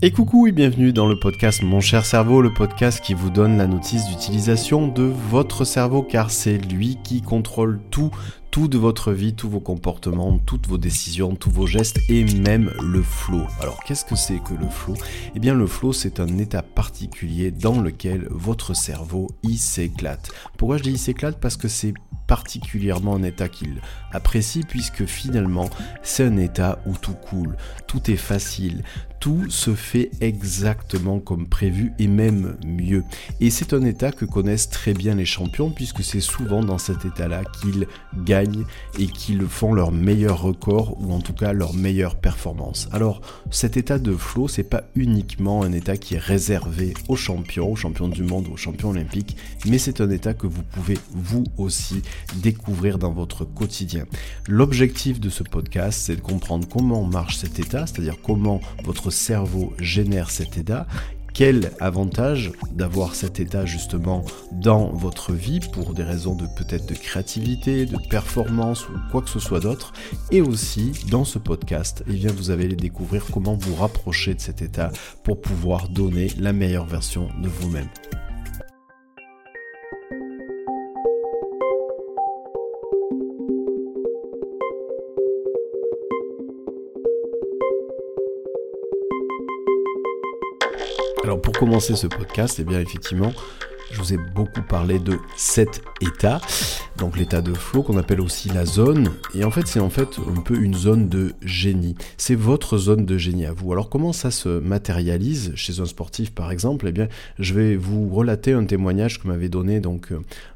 Et coucou et bienvenue dans le podcast Mon cher cerveau, le podcast qui vous donne la notice d'utilisation de votre cerveau car c'est lui qui contrôle tout, tout de votre vie, tous vos comportements, toutes vos décisions, tous vos gestes et même le flow. Alors qu'est-ce que c'est que le flow? Eh bien le flow c'est un état particulier dans lequel votre cerveau y s'éclate. Pourquoi je dis il s'éclate? Parce que c'est particulièrement un état qu'il apprécie puisque finalement c'est un état où tout coule, tout est facile, tout se fait exactement comme prévu et même mieux. Et c'est un état que connaissent très bien les champions puisque c'est souvent dans cet état-là qu'ils gagnent et qu'ils font leur meilleur record ou en tout cas leur meilleure performance. Alors cet état de flow, c'est pas uniquement un état qui est réservé aux champions, aux champions du monde, aux champions olympiques, mais c'est un état que vous pouvez vous aussi découvrir dans votre quotidien. L'objectif de ce podcast, c'est de comprendre comment marche cet état, c'est-à-dire comment votre cerveau génère cet état quel avantage d'avoir cet état justement dans votre vie pour des raisons de peut-être de créativité, de performance ou quoi que ce soit d'autre. Et aussi dans ce podcast, eh bien, vous allez découvrir comment vous rapprocher de cet état pour pouvoir donner la meilleure version de vous-même. Alors pour commencer ce podcast, eh bien effectivement, je vous ai beaucoup parlé de cet état, donc l'état de flow qu'on appelle aussi la zone. Et en fait, c'est en fait un peu une zone de génie. C'est votre zone de génie à vous. Alors comment ça se matérialise chez un sportif par exemple? Eh bien, je vais vous relater un témoignage que m'avait donné donc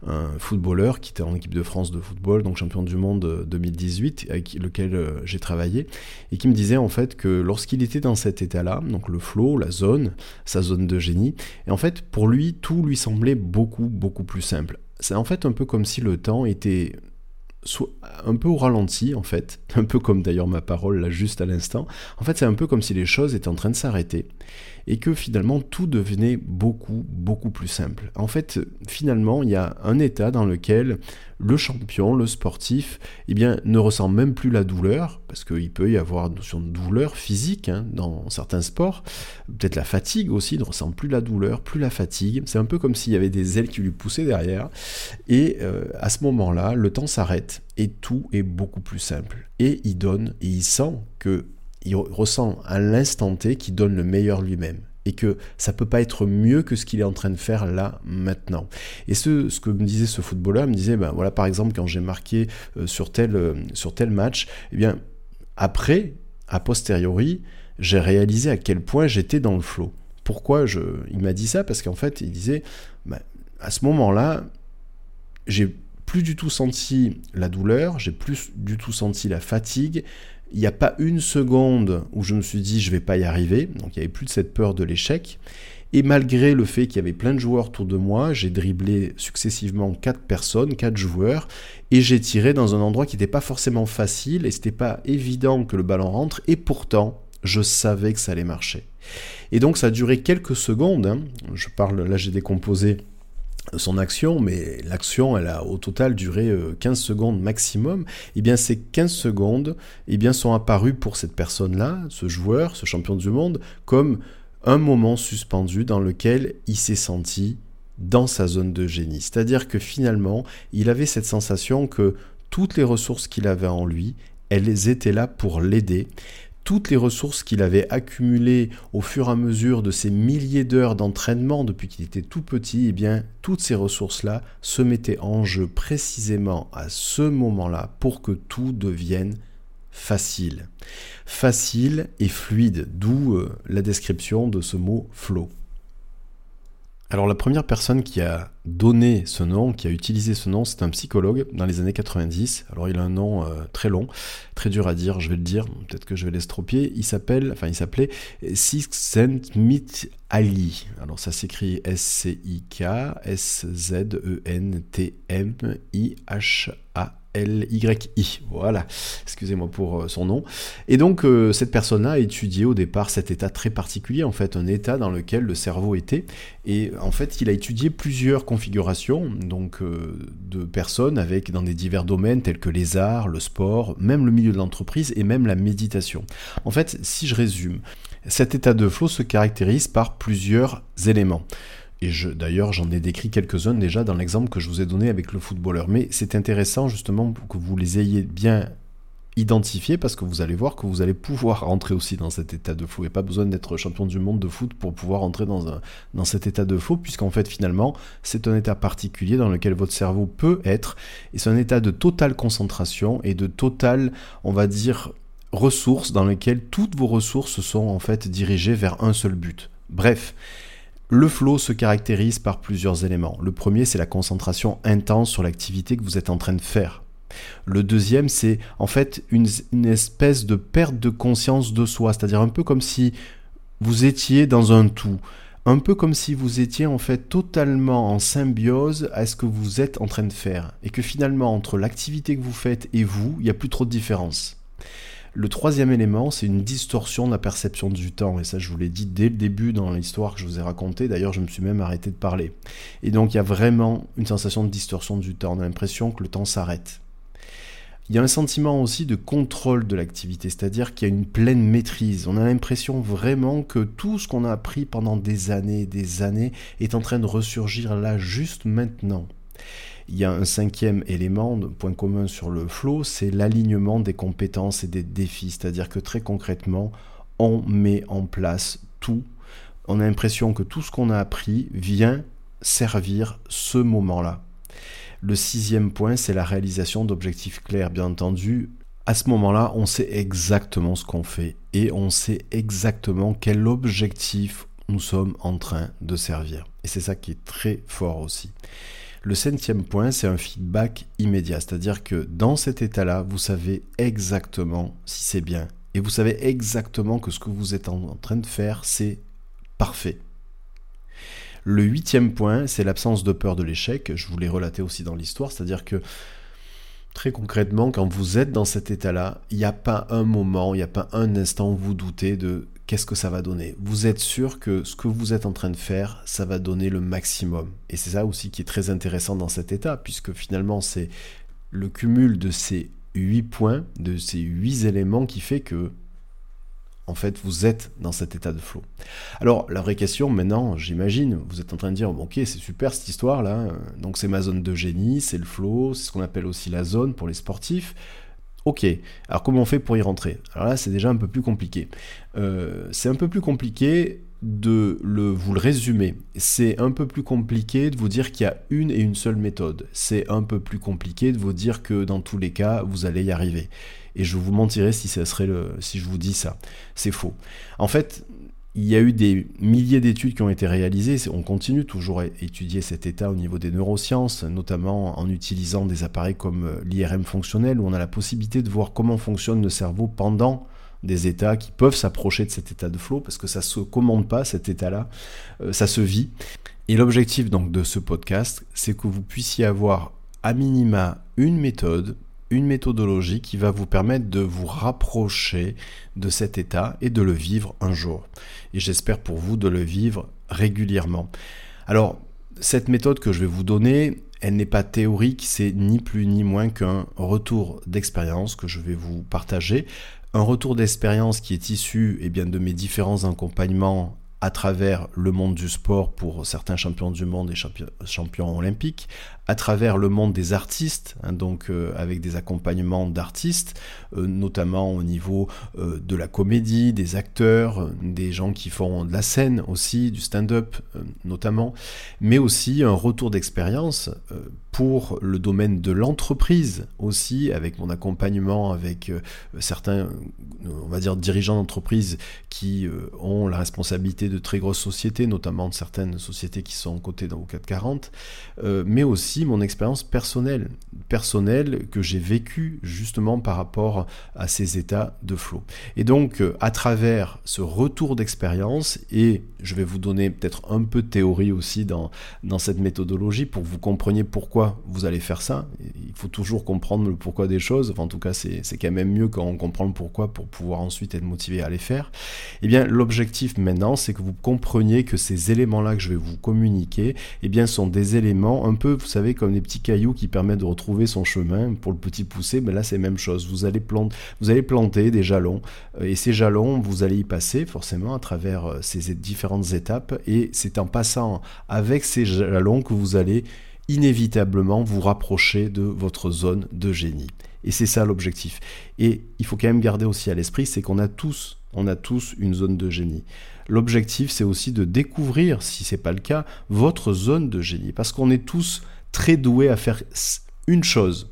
un footballeur qui était en équipe de France de football, donc champion du monde 2018, avec lequel euh, j'ai travaillé, et qui me disait en fait que lorsqu'il était dans cet état-là, donc le flow, la zone, sa zone de génie, et en fait pour lui tout lui semblait beaucoup, beaucoup plus simple. C'est en fait un peu comme si le temps était un peu au ralenti en fait, un peu comme d'ailleurs ma parole là juste à l'instant. En fait, c'est un peu comme si les choses étaient en train de s'arrêter et que finalement tout devenait beaucoup, beaucoup plus simple. En fait, finalement, il y a un état dans lequel le champion, le sportif, eh bien, ne ressent même plus la douleur, parce qu'il peut y avoir une notion de douleur physique hein, dans certains sports, peut-être la fatigue aussi, ne ressent plus la douleur, plus la fatigue. C'est un peu comme s'il y avait des ailes qui lui poussaient derrière, et euh, à ce moment-là, le temps s'arrête et tout est beaucoup plus simple. Et il donne, et il sent que il ressent à l'instant T qu'il donne le meilleur lui-même et que ça peut pas être mieux que ce qu'il est en train de faire là maintenant. Et ce, que me disait ce footballeur, me disait, ben voilà par exemple quand j'ai marqué euh, sur tel euh, sur tel match, eh bien après, a posteriori, j'ai réalisé à quel point j'étais dans le flow. Pourquoi je, il m'a dit ça? Parce qu'en fait, il disait, ben, à ce moment-là, j'ai plus du tout senti la douleur, j'ai plus du tout senti la fatigue, il n'y a pas une seconde où je me suis dit je vais pas y arriver, donc il n'y avait plus de cette peur de l'échec. Et malgré le fait qu'il y avait plein de joueurs autour de moi, j'ai dribblé successivement quatre personnes, quatre joueurs, et j'ai tiré dans un endroit qui n'était pas forcément facile, et c'était pas évident que le ballon rentre, et pourtant, je savais que ça allait marcher. Et donc ça a duré quelques secondes, hein. je parle, là j'ai décomposé son action, mais l'action, elle a au total duré 15 euh, secondes maximum, et eh bien ces 15 secondes et eh bien, sont apparues pour cette personne-là, ce joueur, ce champion du monde, comme un moment suspendu dans lequel il s'est senti dans sa zone de génie. C'est-à-dire que finalement, il avait cette sensation que toutes les ressources qu'il avait en lui, elles étaient là pour l'aider toutes les ressources qu'il avait accumulées au fur et à mesure de ces milliers d'heures d'entraînement depuis qu'il était tout petit, eh bien, toutes ces ressources-là se mettaient en jeu précisément à ce moment-là pour que tout devienne facile. Facile et fluide, d'où euh, la description de ce mot flow. Alors la première personne qui a donné ce nom, qui a utilisé ce nom, c'est un psychologue dans les années 90. Alors il a un nom euh, très long, très dur à dire, je vais le dire, peut-être que je vais l'estropier. Il s'appelle, enfin il s'appelait Ali. Alors ça s'écrit S-C-I-K S-Z-E-N-T-M-I-H-A L-Y-I. Voilà, excusez-moi pour euh, son nom. Et donc, euh, cette personne-là a étudié au départ cet état très particulier, en fait, un état dans lequel le cerveau était. Et en fait, il a étudié plusieurs configurations donc, euh, de personnes avec dans des divers domaines tels que les arts, le sport, même le milieu de l'entreprise et même la méditation. En fait, si je résume, Cet état de flow se caractérise par plusieurs éléments. Et d'ailleurs, j'en ai décrit quelques-uns déjà dans l'exemple que je vous ai donné avec le footballeur. Mais c'est intéressant justement que vous les ayez bien identifiés parce que vous allez voir que vous allez pouvoir rentrer aussi dans cet état de flow. Et pas besoin d'être champion du monde de foot pour pouvoir rentrer dans, un, dans cet état de flow, puisqu'en fait, finalement, c'est un état particulier dans lequel votre cerveau peut être. Et c'est un état de totale concentration et de totale, on va dire, ressources dans lequel toutes vos ressources sont en fait dirigées vers un seul but. Bref, le flow se caractérise par plusieurs éléments. Le premier, c'est la concentration intense sur l'activité que vous êtes en train de faire. Le deuxième, c'est en fait une, espèce de perte de conscience de soi, c'est-à-dire un peu comme si vous étiez dans un tout, un peu comme si vous étiez en fait totalement en symbiose à ce que vous êtes en train de faire, et que finalement entre l'activité que vous faites et vous, il n'y a plus trop de différence. Le troisième élément, c'est une distorsion de la perception du temps. Et ça, je vous l'ai dit dès le début dans l'histoire que je vous ai racontée. D'ailleurs, je me suis même arrêté de parler. Et donc, il y a vraiment une sensation de distorsion du temps. On a l'impression que le temps s'arrête. Il y a un sentiment aussi de contrôle de l'activité, c'est-à-dire qu'il y a une pleine maîtrise. On a l'impression vraiment que tout ce qu'on a appris pendant des années et des années est en train de ressurgir là, juste maintenant. Il y a un cinquième élément, point commun sur le flow, c'est l'alignement des compétences et des défis. C'est-à-dire que très concrètement, on met en place tout. On a l'impression que tout ce qu'on a appris vient servir ce moment-là. Le sixième point, c'est la réalisation d'objectifs clairs. Bien entendu, à ce moment-là, on sait exactement ce qu'on fait et on sait exactement quel objectif nous sommes en train de servir. Et c'est ça qui est très fort aussi. Le septième point, c'est un feedback immédiat, c'est-à-dire que dans cet état-là, vous savez exactement si c'est bien. Et vous savez exactement que ce que vous êtes en train de faire, c'est parfait. Le huitième point, c'est l'absence de peur de l'échec. Je vous l'ai relaté aussi dans l'histoire, c'est-à-dire que très concrètement, quand vous êtes dans cet état-là, il n'y a pas un moment, il n'y a pas un instant où vous doutez de qu'est-ce que ça va donner. Vous êtes sûr que ce que vous êtes en train de faire, ça va donner le maximum. Et c'est ça aussi qui est très intéressant dans cet état, puisque finalement c'est le cumul de ces huit points, de ces huit éléments qui fait que en fait, vous êtes dans cet état de flow. Alors, la vraie question, maintenant, j'imagine, vous êtes en train de dire, ok, c'est super cette histoire-là, donc c'est ma zone de génie, c'est le flow, c'est ce qu'on appelle aussi la zone pour les sportifs. Ok, alors comment on fait pour y rentrer? Alors là, c'est déjà un peu plus compliqué. Euh, c'est un peu plus compliqué de le, vous le résumer. C'est un peu plus compliqué de vous dire qu'il y a une et une seule méthode. C'est un peu plus compliqué de vous dire que dans tous les cas, vous allez y arriver. Et je vous mentirais si, ça serait le, si je vous dis ça. C'est faux. En fait, il y a eu des milliers d'études qui ont été réalisées. On continue toujours à étudier cet état au niveau des neurosciences, notamment en utilisant des appareils comme euh, l'IRM fonctionnel, où on a la possibilité de voir comment fonctionne le cerveau pendant des états qui peuvent s'approcher de cet état de flow, parce que ça ne se commande pas, cet état-là, euh, ça se vit. Et l'objectif donc de ce podcast, c'est que vous puissiez avoir à minima une méthode méthodologie qui va vous permettre de vous rapprocher de cet état et de le vivre un jour. Et j'espère pour vous de le vivre régulièrement. Alors, cette méthode que je vais vous donner, elle n'est pas théorique, c'est ni plus ni moins qu'un retour d'expérience que je vais vous partager. Un retour d'expérience qui est issu eh bien, de mes différents accompagnements à travers le monde du sport pour certains champions du monde et champions, olympiques, à travers le monde des artistes, hein, donc euh, avec des accompagnements d'artistes, euh, notamment au niveau euh, de la comédie, des acteurs, des gens qui font de la scène aussi, du stand-up notamment, mais aussi un retour d'expérience pour le domaine de l'entreprise aussi, avec mon accompagnement avec certains, on va dire, dirigeants d'entreprise qui ont la responsabilité de très grosses sociétés, notamment de certaines sociétés qui sont cotées dans le 440, euh, mais aussi mon expérience personnelle, personnelle que j'ai vécue justement par rapport à ces états de flow. Et donc, euh, à travers ce retour d'expérience, et je vais vous donner peut-être un peu de théorie aussi dans, dans cette méthodologie pour que vous compreniez pourquoi vous allez faire ça. Il faut toujours comprendre le pourquoi des choses, en tout cas c'est quand même mieux quand on comprend le pourquoi pour pouvoir ensuite être motivé à les faire. Et eh bien l'objectif maintenant, c'est que vous compreniez que ces éléments-là que je vais vous communiquer, eh bien, sont des éléments un peu, vous savez, comme des petits cailloux qui permettent de retrouver son chemin pour le petit poussé. Mais là, c'est la même chose. Vous allez, planter, vous allez planter des jalons euh, et ces jalons, vous allez y passer forcément à travers euh, ces différentes étapes et c'est en passant avec ces jalons que vous allez inévitablement vous rapprocher de votre zone de génie. Et c'est ça l'objectif. Et il faut quand même garder aussi à l'esprit, c'est qu'on a tous, a tous une zone de génie. L'objectif, c'est aussi de découvrir, si c'est pas le cas, votre zone de génie, parce qu'on est tous très doués à faire une chose,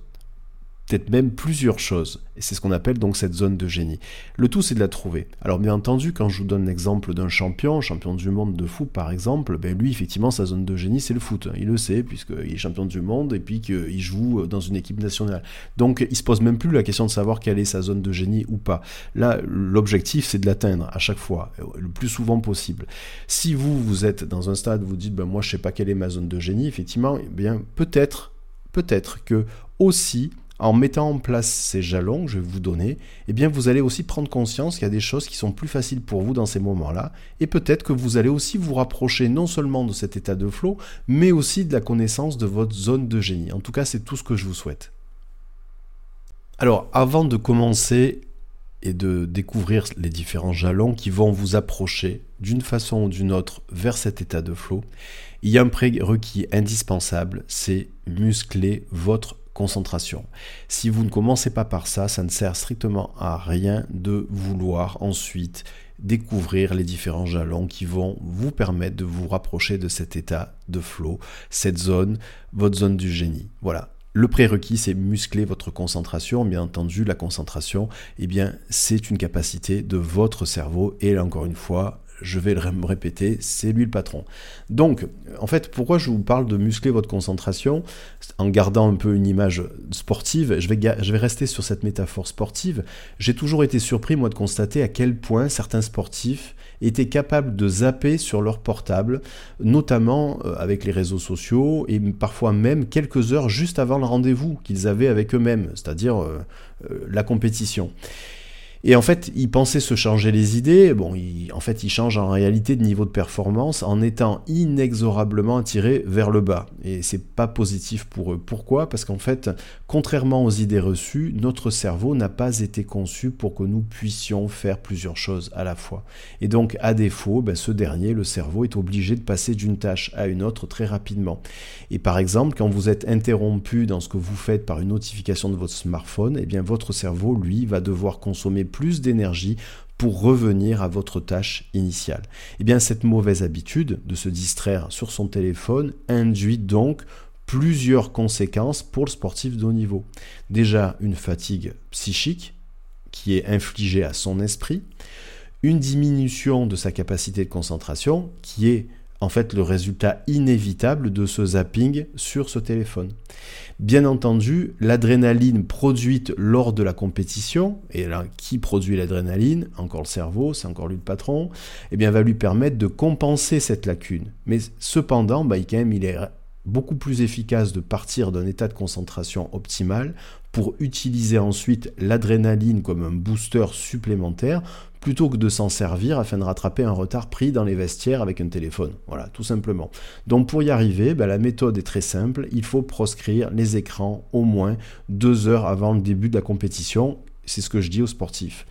peut-être même plusieurs choses. Et c'est ce qu'on appelle donc cette zone de génie. Le tout, c'est de la trouver. Alors bien entendu, quand je vous donne l'exemple d'un champion, champion du monde de foot par exemple, ben lui, effectivement, sa zone de génie, c'est le foot. Il le sait, puisqu'il est champion du monde et puis qu'il joue dans une équipe nationale. Donc il se pose même plus la question de savoir quelle est sa zone de génie ou pas. Là, l'objectif, c'est de l'atteindre à chaque fois, le plus souvent possible. Si vous, vous êtes dans un stade, vous dites, ben moi, je sais pas quelle est ma zone de génie, effectivement, eh bien peut-être, peut-être que aussi en mettant en place ces jalons que je vais vous donner, eh bien vous allez aussi prendre conscience qu'il y a des choses qui sont plus faciles pour vous dans ces moments-là, et peut-être que vous allez aussi vous rapprocher non seulement de cet état de flow, mais aussi de la connaissance de votre zone de génie. En tout cas, c'est tout ce que je vous souhaite. Alors, avant de commencer et de découvrir les différents jalons qui vont vous approcher d'une façon ou d'une autre vers cet état de flow, il y a un prérequis indispensable, c'est muscler votre concentration. Si vous ne commencez pas par ça, ça ne sert strictement à rien de vouloir ensuite découvrir les différents jalons qui vont vous permettre de vous rapprocher de cet état de flow, cette zone, votre zone du génie. Voilà. Le prérequis, c'est muscler votre concentration. Bien entendu, la concentration, eh bien, c'est une capacité de votre cerveau. Et là, encore une fois, je vais le répéter, c'est lui le patron. Donc, en fait, pourquoi je vous parle de muscler votre concentration en gardant un peu une image sportive? Je vais, je vais rester sur cette métaphore sportive. J'ai toujours été surpris, moi, de constater à quel point certains sportifs étaient capables de zapper sur leur portable, notamment euh, avec les réseaux sociaux et parfois même quelques heures juste avant le rendez-vous qu'ils avaient avec eux-mêmes, c'est-à-dire euh, euh, la compétition. Et en fait, il pensait se changer les idées. Bon, en fait, il change en réalité de niveau de performance en étant inexorablement attiré vers le bas. Et c'est pas positif pour eux. Pourquoi? Parce qu'en fait, contrairement aux idées reçues, notre cerveau n'a pas été conçu pour que nous puissions faire plusieurs choses à la fois. Et donc, à défaut, ben, ce dernier, le cerveau, est obligé de passer d'une tâche à une autre très rapidement. Et par exemple, quand vous êtes interrompu dans ce que vous faites par une notification de votre smartphone, eh bien, votre cerveau, lui, va devoir consommer plus d'énergie pour revenir à votre tâche initiale. Eh bien, cette mauvaise habitude de se distraire sur son téléphone induit donc plusieurs conséquences pour le sportif de haut niveau. Déjà, une fatigue psychique qui est infligée à son esprit, une diminution de sa capacité de concentration qui est en fait le résultat inévitable de ce zapping sur ce téléphone. Bien entendu, l'adrénaline produite lors de la compétition, et là, qui produit l'adrénaline? Encore le cerveau, c'est encore lui le patron, eh bien, va lui permettre de compenser cette lacune. Mais cependant, bah, quand même, il est beaucoup plus efficace de partir d'un état de concentration optimal pour utiliser ensuite l'adrénaline comme un booster supplémentaire plutôt que de s'en servir afin de rattraper un retard pris dans les vestiaires avec un téléphone. Voilà, tout simplement. Donc pour y arriver, ben, la méthode est très simple. Il faut proscrire les écrans au moins deux heures avant le début de la compétition. C'est ce que je dis aux sportifs.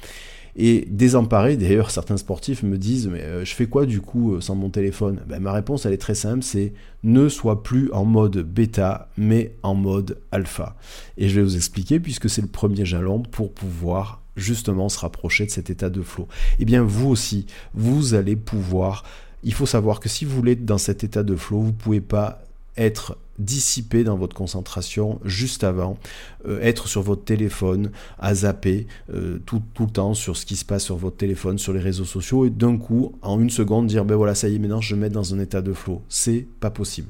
Et désemparé, d'ailleurs, certains sportifs me disent Mais euh, je fais quoi du coup euh, sans mon téléphone? Ben, Ma réponse, elle est très simple c'est ne sois plus en mode bêta, mais en mode alpha. Et je vais vous expliquer, puisque c'est le premier jalon pour pouvoir justement se rapprocher de cet état de flow. Eh bien, vous aussi, vous allez pouvoir. Il faut savoir que si vous voulez être dans cet état de flow, vous ne pouvez pas être dissipé dans votre concentration juste avant, euh, être sur votre téléphone, à zapper euh, tout, tout, le temps sur ce qui se passe sur votre téléphone, sur les réseaux sociaux, et d'un coup, en une seconde, dire ben voilà, ça y est, maintenant je me mets dans un état de flow. C'est pas possible.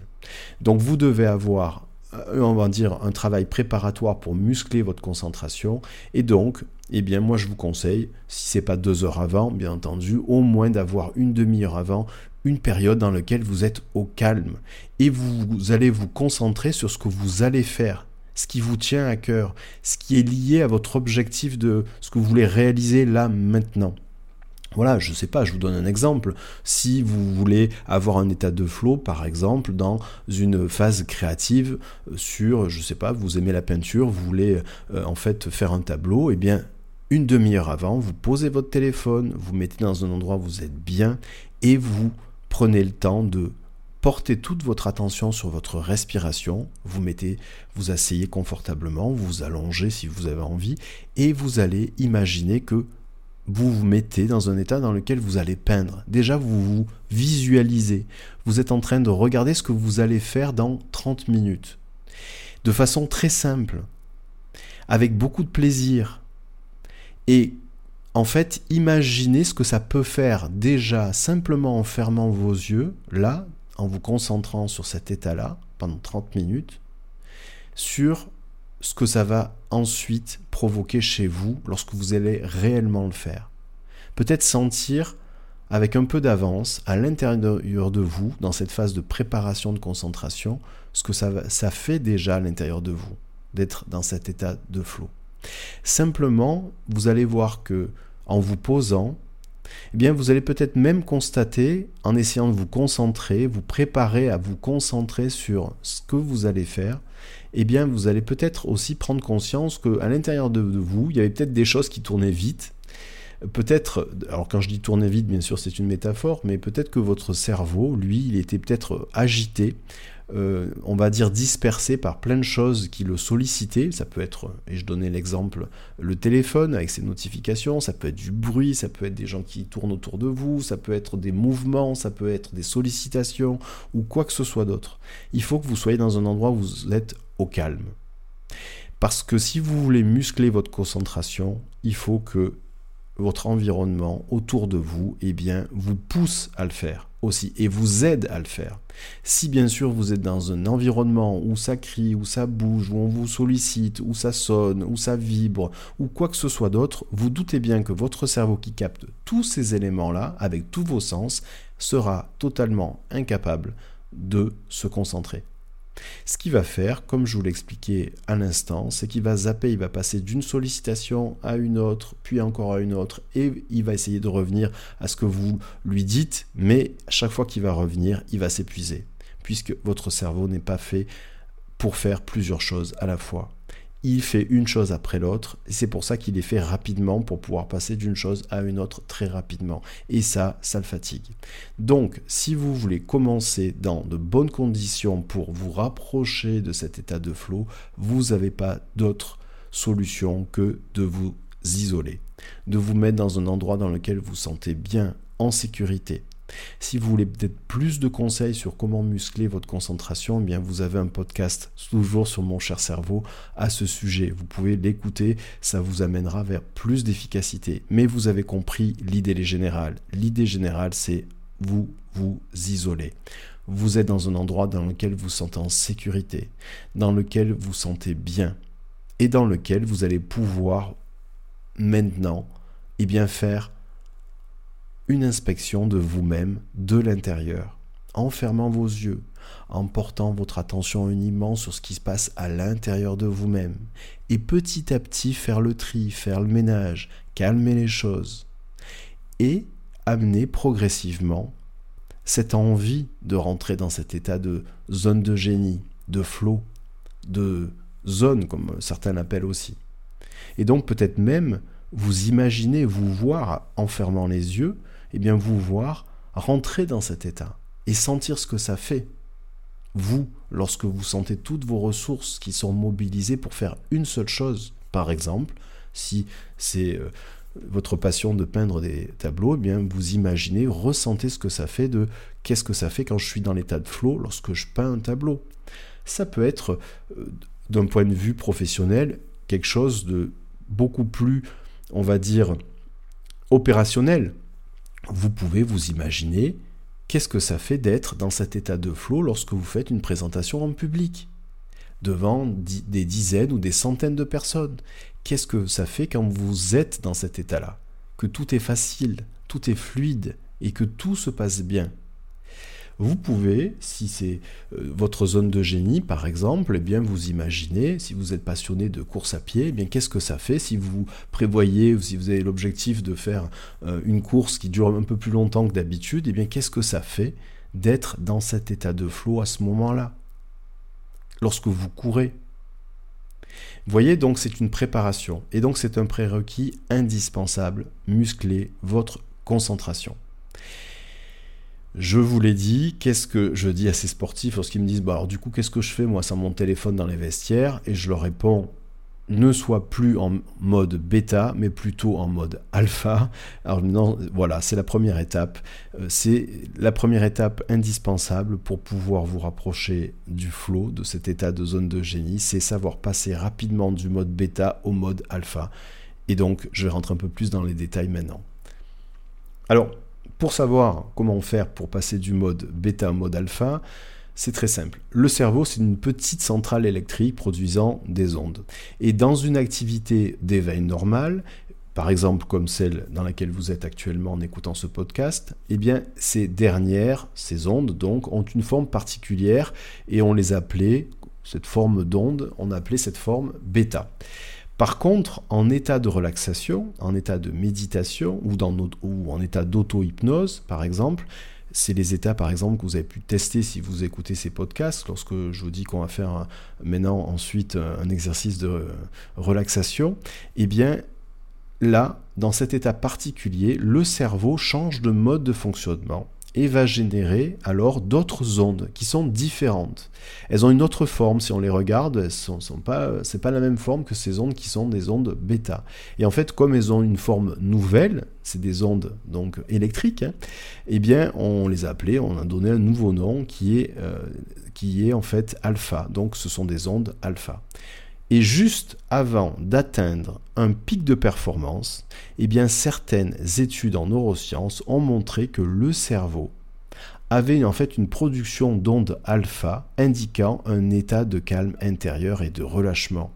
Donc vous devez avoir euh, on va dire un travail préparatoire pour muscler votre concentration et donc eh bien moi je vous conseille si c'est pas deux heures avant bien entendu au moins d'avoir une demi-heure avant une période dans laquelle vous êtes au calme et vous, allez vous concentrer sur ce que vous allez faire ce qui vous tient à cœur ce qui est lié à votre objectif de ce que vous voulez réaliser là maintenant Voilà, je sais pas, je vous donne un exemple. Si vous voulez avoir un état de flow, par exemple, dans une phase créative euh, sur, je sais pas, vous aimez la peinture, vous voulez euh, en fait faire un tableau, eh bien, une demi-heure avant, vous posez votre téléphone, vous mettez dans un endroit où vous êtes bien et vous prenez le temps de porter toute votre attention sur votre respiration, vous mettez, vous asseyez confortablement, vous allongez si vous avez envie, et vous allez imaginer que vous vous mettez dans un état dans lequel vous allez peindre. Déjà, vous vous visualisez. Vous êtes en train de regarder ce que vous allez faire dans 30 minutes. De façon très simple, avec beaucoup de plaisir. Et en fait, imaginez ce que ça peut faire déjà simplement en fermant vos yeux, là, en vous concentrant sur cet état-là, pendant 30 minutes, sur ce que ça va ensuite provoquer chez vous lorsque vous allez réellement le faire. Peut-être sentir avec un peu d'avance à l'intérieur de vous, dans cette phase de préparation de concentration, ce que ça, ça fait déjà à l'intérieur de vous, d'être dans cet état de flot. Simplement, vous allez voir que en vous posant, eh bien vous allez peut-être même constater, en essayant de vous concentrer, vous préparer à vous concentrer sur ce que vous allez faire, eh bien vous allez peut-être aussi prendre conscience qu'à l'intérieur de, vous, il y avait peut-être des choses qui tournaient vite. Peut-être, alors quand je dis tourner vite, bien sûr c'est une métaphore, mais peut-être que votre cerveau, lui, il était peut-être agité, euh, on va dire dispersé par plein de choses qui le sollicitaient. Ça peut être, et je donnais l'exemple, le téléphone avec ses notifications, ça peut être du bruit, ça peut être des gens qui tournent autour de vous, ça peut être des mouvements, ça peut être des sollicitations ou quoi que ce soit d'autre. Il faut que vous soyez dans un endroit où vous êtes au calme. Parce que si vous voulez muscler votre concentration, il faut que votre environnement autour de vous eh bien, vous pousse à le faire aussi et vous aide à le faire. Si bien sûr vous êtes dans un environnement où ça crie, où ça bouge, où on vous sollicite, où ça sonne, où ça vibre, ou quoi que ce soit d'autre, vous doutez bien que votre cerveau qui capte tous ces éléments-là, avec tous vos sens, sera totalement incapable de se concentrer. Ce qu'il va faire, comme je vous l'expliquais à l'instant, c'est qu'il va zapper, il va passer d'une sollicitation à une autre, puis encore à une autre, et il va essayer de revenir à ce que vous lui dites, mais à chaque fois qu'il va revenir, il va s'épuiser, puisque votre cerveau n'est pas fait pour faire plusieurs choses à la fois il fait une chose après l'autre, c'est pour ça qu'il est fait rapidement pour pouvoir passer d'une chose à une autre très rapidement. Et ça, ça le fatigue. Donc, si vous voulez commencer dans de bonnes conditions pour vous rapprocher de cet état de flow, vous n'avez pas d'autre solution que de vous isoler, de vous mettre dans un endroit dans lequel vous sentez bien, en sécurité, si vous voulez peut-être plus de conseils sur comment muscler votre concentration, eh bien vous avez un podcast toujours sur mon cher cerveau à ce sujet. Vous pouvez l'écouter, ça vous amènera vers plus d'efficacité. Mais vous avez compris l'idée générale. L'idée générale, c'est vous vous isoler. Vous êtes dans un endroit dans lequel vous sentez en sécurité, dans lequel vous vous sentez bien et dans lequel vous allez pouvoir maintenant et eh bien faire une inspection de vous-même de l'intérieur, en fermant vos yeux, en portant votre attention uniquement sur ce qui se passe à l'intérieur de vous-même, et petit à petit faire le tri, faire le ménage, calmer les choses, et amener progressivement cette envie de rentrer dans cet état de zone de génie, de flot, de zone comme certains l'appellent aussi. Et donc peut-être même vous imaginez vous voir en fermant les yeux eh bien vous voir rentrer dans cet état et sentir ce que ça fait. Vous, lorsque vous sentez toutes vos ressources qui sont mobilisées pour faire une seule chose, par exemple, si c'est euh, votre passion de peindre des tableaux, eh bien vous imaginez, ressentez ce que ça fait de qu'est-ce que ça fait quand je suis dans l'état de flow lorsque je peins un tableau. Ça peut être, euh, d'un point de vue professionnel, quelque chose de beaucoup plus, on va dire, opérationnel vous pouvez vous imaginer qu'est-ce que ça fait d'être dans cet état de flow lorsque vous faites une présentation en public devant des dizaines ou des centaines de personnes. Qu'est-ce que ça fait quand vous êtes dans cet état-là? Que tout est facile, tout est fluide et que tout se passe bien. Vous pouvez, si c'est euh, votre zone de génie par exemple, eh bien vous imaginez, si vous êtes passionné de course à pied, eh bien qu'est-ce que ça fait si vous prévoyez si vous avez l'objectif de faire euh, une course qui dure un peu plus longtemps que d'habitude, eh bien qu'est-ce que ça fait d'être dans cet état de flow à ce moment-là? Lorsque vous courez, voyez, donc c'est une préparation. Et donc c'est un prérequis indispensable, muscler votre concentration. Je vous l'ai dit, qu'est-ce que je dis à ces sportifs lorsqu'ils me disent, bah alors du coup, qu'est-ce que je fais moi sans mon téléphone dans les vestiaires? Et je leur réponds, ne sois plus en mode bêta, mais plutôt en mode alpha. Alors non, voilà, c'est la première étape. Euh, c'est la première étape indispensable pour pouvoir vous rapprocher du flow, de cet état de zone de génie. C'est savoir passer rapidement du mode bêta au mode alpha. Et donc, je rentre un peu plus dans les détails maintenant. Alors, pour savoir comment faire pour passer du mode bêta au mode alpha, c'est très simple. Le cerveau, c'est une petite centrale électrique produisant des ondes. Et dans une activité d'éveil normale, par exemple comme celle dans laquelle vous êtes actuellement en écoutant ce podcast, eh bien ces dernières, ces ondes donc, ont une forme particulière et on les appelait, cette forme d'onde, on appelait cette forme bêta. Par contre, en état de relaxation, en état de méditation ou, en état d'auto-hypnose, par exemple, c'est les états, par exemple, que vous avez pu tester si vous écoutez ces podcasts, lorsque je vous dis qu'on va faire maintenant ensuite un exercice de relaxation. Eh bien, là, dans cet état particulier, le cerveau change de mode de fonctionnement et va générer alors d'autres ondes qui sont différentes. Elles ont une autre forme si on les regarde, ce sont, sont pas la même forme que ces ondes qui sont des ondes bêta. Et en fait, comme elles ont une forme nouvelle, c'est des ondes donc électriques, hein, eh bien on les a appelées, on a donné un nouveau nom qui est, euh, qui est en fait alpha. Donc ce sont des ondes alpha. Et juste avant d'atteindre un pic de performance, eh bien certaines études en neurosciences ont montré que le cerveau avait en fait une production d'ondes alpha indiquant un état de calme intérieur et de relâchement.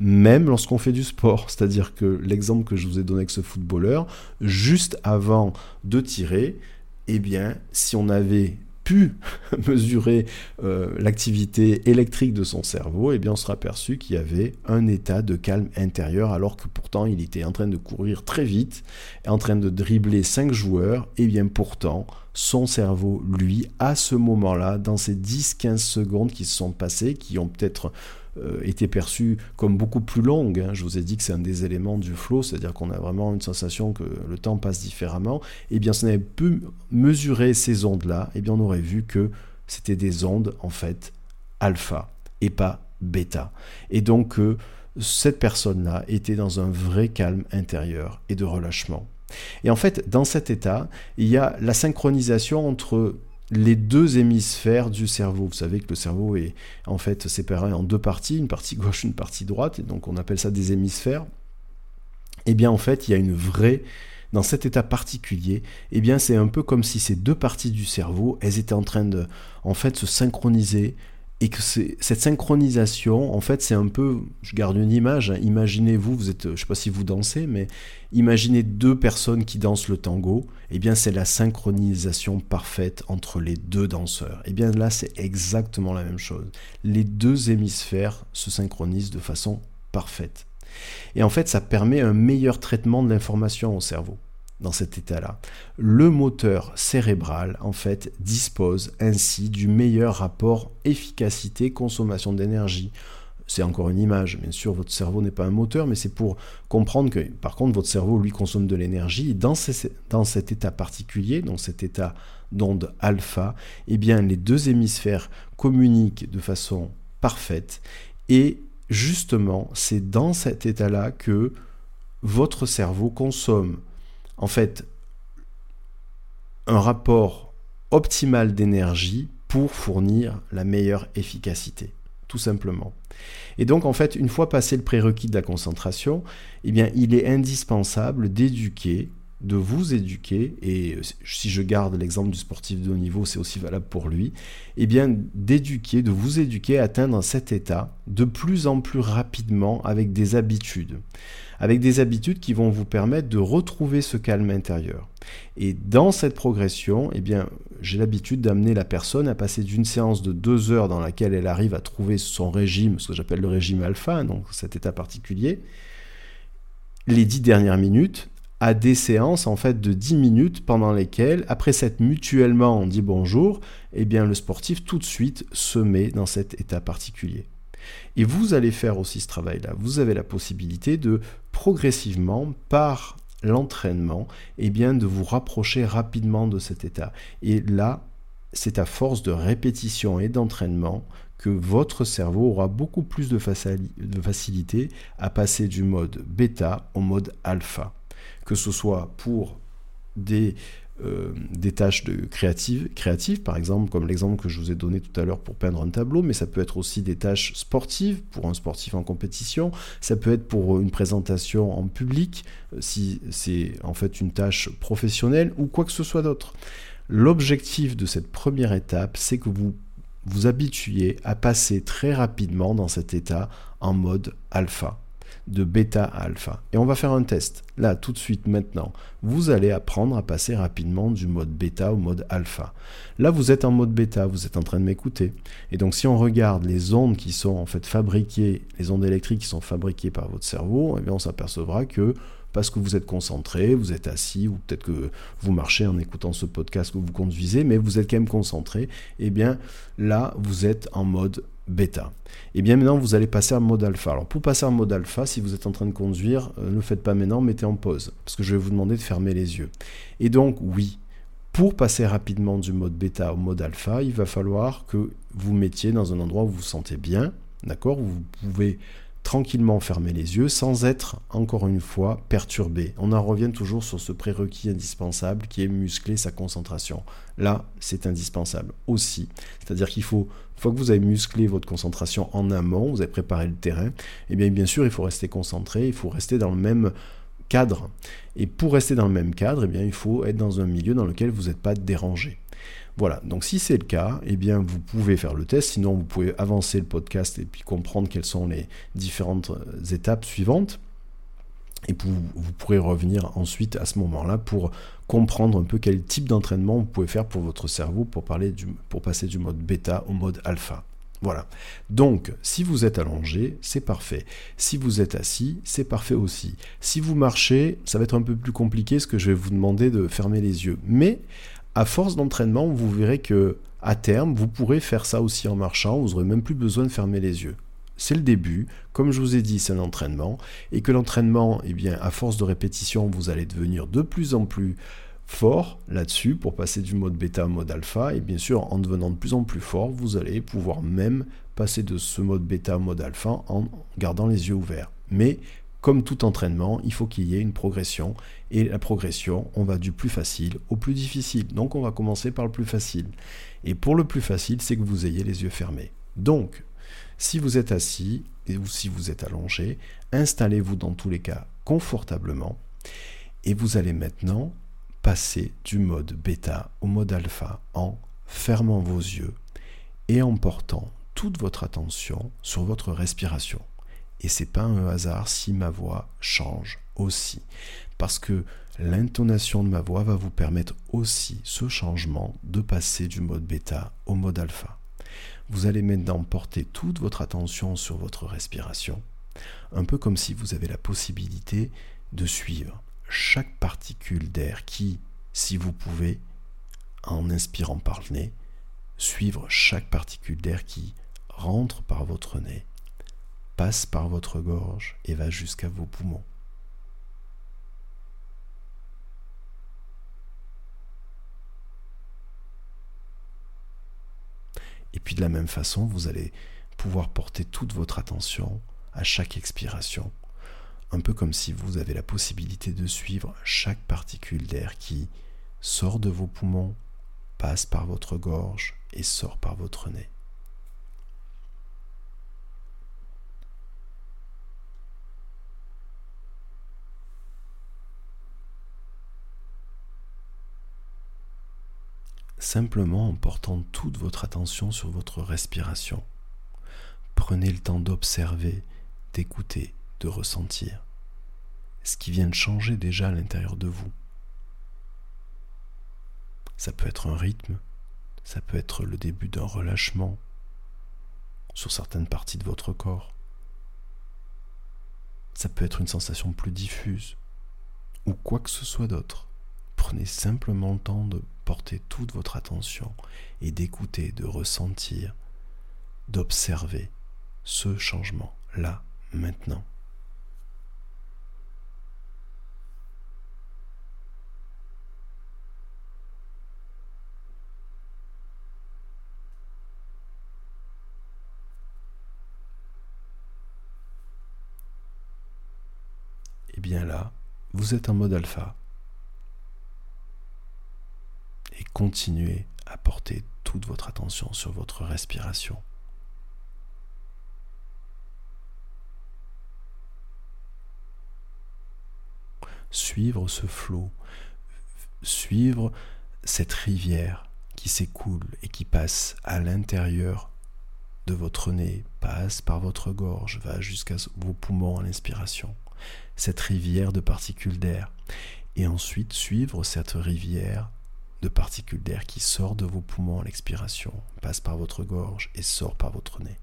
Même lorsqu'on fait du sport, c'est-à-dire que l'exemple que je vous ai donné avec ce footballeur, juste avant de tirer, eh bien, si on avait pu mesurer euh, l'activité électrique de son cerveau, eh bien on sera aperçu qu'il y avait un état de calme intérieur alors que pourtant il était en train de courir très vite, en train de dribbler cinq joueurs, et eh bien pourtant son cerveau, lui, à ce moment-là, dans ces 10-15 secondes qui se sont passées, qui ont peut-être euh, été perçue comme beaucoup plus longue. Hein. Je vous ai dit que c'est un des éléments du flow, c'est-à-dire qu'on a vraiment une sensation que le temps passe différemment. Et eh bien, si on avait pu mesurer ces ondes-là, et eh bien, on aurait vu que c'était des ondes, en fait, alpha et pas bêta. Et donc, euh, cette personne-là était dans un vrai calme intérieur et de relâchement. Et en fait, dans cet état, il y a la synchronisation entre les deux hémisphères du cerveau. Vous savez que le cerveau est en fait séparé en deux parties, une partie gauche, une partie droite, et donc on appelle ça des hémisphères. Eh bien en fait, il y a une vraie dans cet état particulier, eh bien c'est un peu comme si ces deux parties du cerveau, elles étaient en train de en fait se synchroniser, et que cette synchronisation, en fait, c'est un peu, je garde une image, hein. imaginez-vous, vous êtes, je sais pas si vous dansez, mais imaginez deux personnes qui dansent le tango, et eh bien c'est la synchronisation parfaite entre les deux danseurs. Et eh bien là, c'est exactement la même chose. Les deux hémisphères se synchronisent de façon parfaite. Et en fait, ça permet un meilleur traitement de l'information au cerveau dans cet état-là. Le moteur cérébral, en fait, dispose ainsi du meilleur rapport efficacité-consommation d'énergie. C'est encore une image, bien sûr, votre cerveau n'est pas un moteur, mais c'est pour comprendre que, par contre, votre cerveau, lui, consomme de l'énergie. Dans, dans cet état particulier, dans cet état d'onde alpha, eh bien, les deux hémisphères communiquent de façon parfaite. Et justement, c'est dans cet état-là que votre cerveau consomme en fait un rapport optimal d'énergie pour fournir la meilleure efficacité, tout simplement. Et donc en fait, une fois passé le prérequis de la concentration, eh bien, il est indispensable d'éduquer, de vous éduquer, et si je garde l'exemple du sportif de haut niveau, c'est aussi valable pour lui, eh bien d'éduquer, de vous éduquer à atteindre cet état de plus en plus rapidement avec des habitudes avec des habitudes qui vont vous permettre de retrouver ce calme intérieur. Et dans cette progression, eh bien, j'ai l'habitude d'amener la personne à passer d'une séance de deux heures dans laquelle elle arrive à trouver son régime, ce que j'appelle le régime alpha, donc cet état particulier, les dix dernières minutes à des séances en fait de 10 minutes pendant lesquelles, après s'être mutuellement dit bonjour, eh bien le sportif tout de suite se met dans cet état particulier. Et vous allez faire aussi ce travail-là. Vous avez la possibilité de progressivement, par l'entraînement, eh bien de vous rapprocher rapidement de cet état. Et là, c'est à force de répétition et d'entraînement que votre cerveau aura beaucoup plus de, facilité à passer du mode bêta au mode alpha. Que ce soit pour des euh, des tâches de créatives, créatives, par exemple, comme l'exemple que je vous ai donné tout à l'heure pour peindre un tableau, mais ça peut être aussi des tâches sportives pour un sportif en compétition, ça peut être pour une présentation en public, euh, si c'est en fait une tâche professionnelle ou quoi que ce soit d'autre. L'objectif de cette première étape, c'est que vous vous habituiez à passer très rapidement dans cet état en mode alpha de bêta à alpha. Et on va faire un test. Là, tout de suite, maintenant, vous allez apprendre à passer rapidement du mode bêta au mode alpha. Là, vous êtes en mode bêta, vous êtes en train de m'écouter. Et donc, si on regarde les ondes qui sont en fait fabriquées, les ondes électriques qui sont fabriquées par votre cerveau, eh bien, on s'apercevra que parce que vous êtes concentré, vous êtes assis, ou peut-être que vous marchez en écoutant ce podcast que vous conduisez, mais vous êtes quand même concentré, eh bien là, vous êtes en mode bêta. Et eh bien maintenant, vous allez passer en mode alpha. Alors pour passer en mode alpha, si vous êtes en train de conduire, euh, ne le faites pas maintenant, mettez en pause, parce que je vais vous demander de fermer les yeux. Et donc oui, pour passer rapidement du mode bêta au mode alpha, il va falloir que vous mettiez dans un endroit où vous vous sentez bien, d'accord Vous pouvez tranquillement fermer les yeux sans être, encore une fois, perturbé. On en revient toujours sur ce prérequis indispensable qui est muscler sa concentration. Là, c'est indispensable aussi. C'est-à-dire qu'il faut, une fois que vous avez musclé votre concentration en amont, vous avez préparé le terrain, et eh bien bien sûr, il faut rester concentré, il faut rester dans le même cadre. Et pour rester dans le même cadre, eh bien, il faut être dans un milieu dans lequel vous n'êtes pas dérangé. Voilà, donc si c'est le cas, eh bien vous pouvez faire le test, sinon vous pouvez avancer le podcast et puis comprendre quelles sont les différentes euh, étapes suivantes. Et vous, vous pourrez revenir ensuite à ce moment-là pour comprendre un peu quel type d'entraînement vous pouvez faire pour votre cerveau pour, pour passer du mode bêta au mode alpha. Voilà. Donc, si vous êtes allongé, c'est parfait. Si vous êtes assis, c'est parfait aussi. Si vous marchez, ça va être un peu plus compliqué, ce que je vais vous demander de fermer les yeux. Mais à force d'entraînement, vous verrez que à terme, vous pourrez faire ça aussi en marchant, vous n'aurez même plus besoin de fermer les yeux. C'est le début, comme je vous ai dit, c'est un entraînement, et que l'entraînement, eh bien, à force de répétition, vous allez devenir de plus en plus fort là-dessus pour passer du mode bêta au mode alpha, et bien sûr, en devenant de plus en plus fort, vous allez pouvoir même passer de ce mode bêta au mode alpha en gardant les yeux ouverts. Mais comme tout entraînement, il faut qu'il y ait une progression. Et la progression, on va du plus facile au plus difficile. Donc on va commencer par le plus facile. Et pour le plus facile, c'est que vous ayez les yeux fermés. Donc, si vous êtes assis ou si vous êtes allongé, installez-vous dans tous les cas confortablement. Et vous allez maintenant passer du mode bêta au mode alpha en fermant vos yeux et en portant toute votre attention sur votre respiration. Et c'est pas un hasard si ma voix change aussi. Parce que l'intonation de ma voix va vous permettre aussi ce changement de passer du mode bêta au mode alpha. Vous allez maintenant porter toute votre attention sur votre respiration, un peu comme si vous avez la possibilité de suivre chaque particule d'air qui, si vous pouvez, en inspirant par le nez, suivre chaque particule d'air qui rentre par votre nez passe par votre gorge et va jusqu'à vos poumons. Et puis de la même façon, vous allez pouvoir porter toute votre attention à chaque expiration, un peu comme si vous avez la possibilité de suivre chaque particule d'air qui sort de vos poumons, passe par votre gorge et sort par votre nez. Simplement en portant toute votre attention sur votre respiration. Prenez le temps d'observer, d'écouter, de ressentir ce qui vient de changer déjà à l'intérieur de vous. Ça peut être un rythme, Ça peut être le début d'un relâchement sur certaines parties de votre corps. Ça peut être une sensation plus diffuse ou quoi que ce soit d'autre. Prenez simplement le temps de toute votre attention et d'écouter, de ressentir, d'observer ce changement là, maintenant. Et eh bien là, vous êtes en mode alpha. Et continuez à porter toute votre attention sur votre respiration. Suivre ce flot, suivre cette rivière qui s'écoule et qui passe à l'intérieur de votre nez, passe par votre gorge, va jusqu'à vos poumons à l'inspiration cette rivière de particules d'air, et ensuite suivre cette rivière de particules d'air qui sort de vos poumons à l'expiration, passe par votre gorge et sort par votre nez.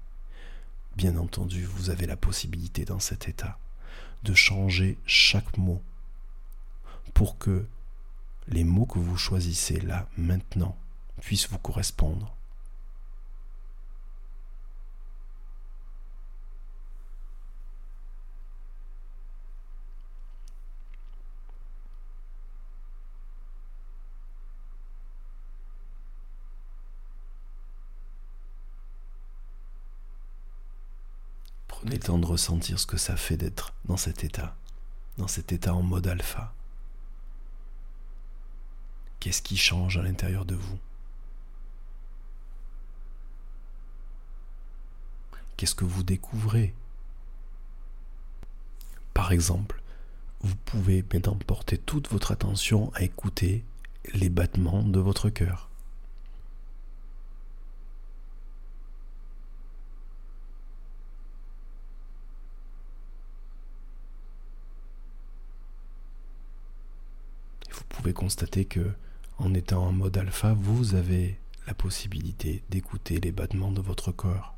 Bien entendu, vous avez la possibilité dans cet état de changer chaque mot pour que les mots que vous choisissez là, maintenant, puissent vous correspondre Prenez de ressentir ce que ça fait d'être dans cet état, dans cet état en mode alpha. Qu'est-ce qui change à l'intérieur de vous? Qu'est-ce que vous découvrez? Par exemple, vous pouvez maintenant porter toute votre attention à écouter les battements de votre cœur. Pouvez constater que, en étant en mode alpha, vous avez la possibilité d'écouter les battements de votre corps.